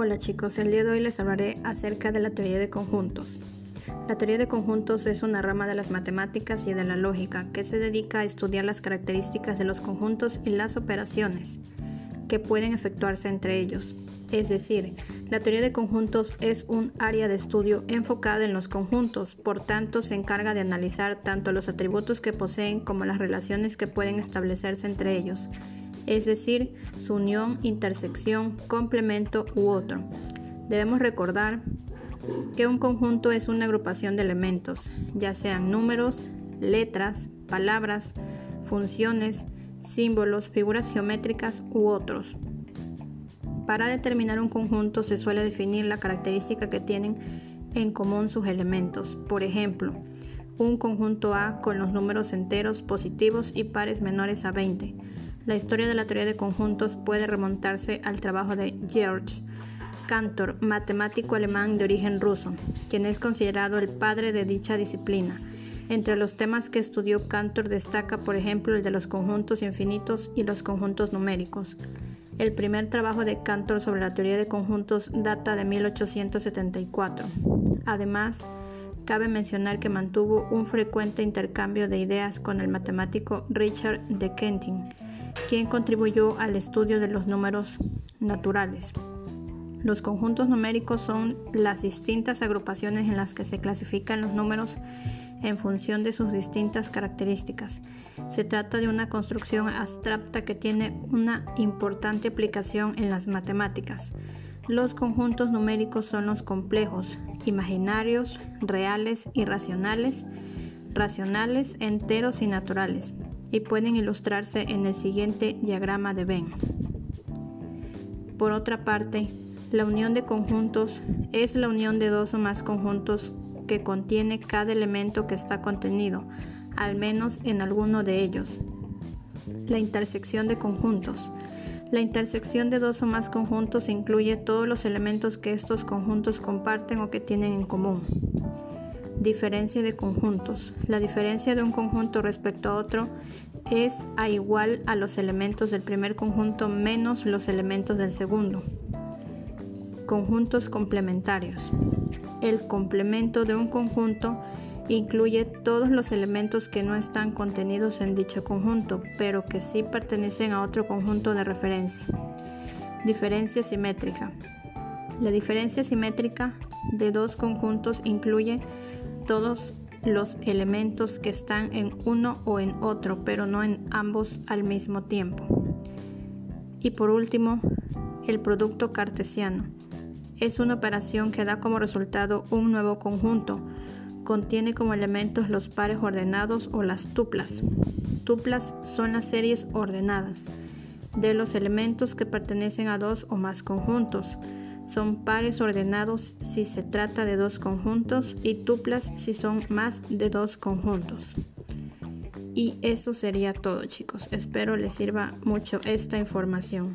Hola chicos, el día de hoy les hablaré acerca de la teoría de conjuntos. La teoría de conjuntos es una rama de las matemáticas y de la lógica que se dedica a estudiar las características de los conjuntos y las operaciones que pueden efectuarse entre ellos. Es decir, la teoría de conjuntos es un área de estudio enfocada en los conjuntos, por tanto se encarga de analizar tanto los atributos que poseen como las relaciones que pueden establecerse entre ellos es decir, su unión, intersección, complemento u otro. Debemos recordar que un conjunto es una agrupación de elementos, ya sean números, letras, palabras, funciones, símbolos, figuras geométricas u otros. Para determinar un conjunto se suele definir la característica que tienen en común sus elementos. Por ejemplo, un conjunto A con los números enteros positivos y pares menores a 20 la historia de la teoría de conjuntos puede remontarse al trabajo de George Cantor, matemático alemán de origen ruso, quien es considerado el padre de dicha disciplina. Entre los temas que estudió Cantor destaca, por ejemplo, el de los conjuntos infinitos y los conjuntos numéricos. El primer trabajo de Cantor sobre la teoría de conjuntos data de 1874. Además, cabe mencionar que mantuvo un frecuente intercambio de ideas con el matemático Richard de Kenting, quien contribuyó al estudio de los números naturales. Los conjuntos numéricos son las distintas agrupaciones en las que se clasifican los números en función de sus distintas características. Se trata de una construcción abstracta que tiene una importante aplicación en las matemáticas. Los conjuntos numéricos son los complejos, imaginarios, reales y racionales, racionales, enteros y naturales y pueden ilustrarse en el siguiente diagrama de Venn. Por otra parte, la unión de conjuntos es la unión de dos o más conjuntos que contiene cada elemento que está contenido, al menos en alguno de ellos. La intersección de conjuntos. La intersección de dos o más conjuntos incluye todos los elementos que estos conjuntos comparten o que tienen en común. Diferencia de conjuntos. La diferencia de un conjunto respecto a otro es a igual a los elementos del primer conjunto menos los elementos del segundo. Conjuntos complementarios. El complemento de un conjunto incluye todos los elementos que no están contenidos en dicho conjunto, pero que sí pertenecen a otro conjunto de referencia. Diferencia simétrica. La diferencia simétrica de dos conjuntos incluye todos los elementos que están en uno o en otro, pero no en ambos al mismo tiempo. Y por último, el producto cartesiano. Es una operación que da como resultado un nuevo conjunto. Contiene como elementos los pares ordenados o las tuplas. Tuplas son las series ordenadas de los elementos que pertenecen a dos o más conjuntos. Son pares ordenados si se trata de dos conjuntos y tuplas si son más de dos conjuntos. Y eso sería todo chicos. Espero les sirva mucho esta información.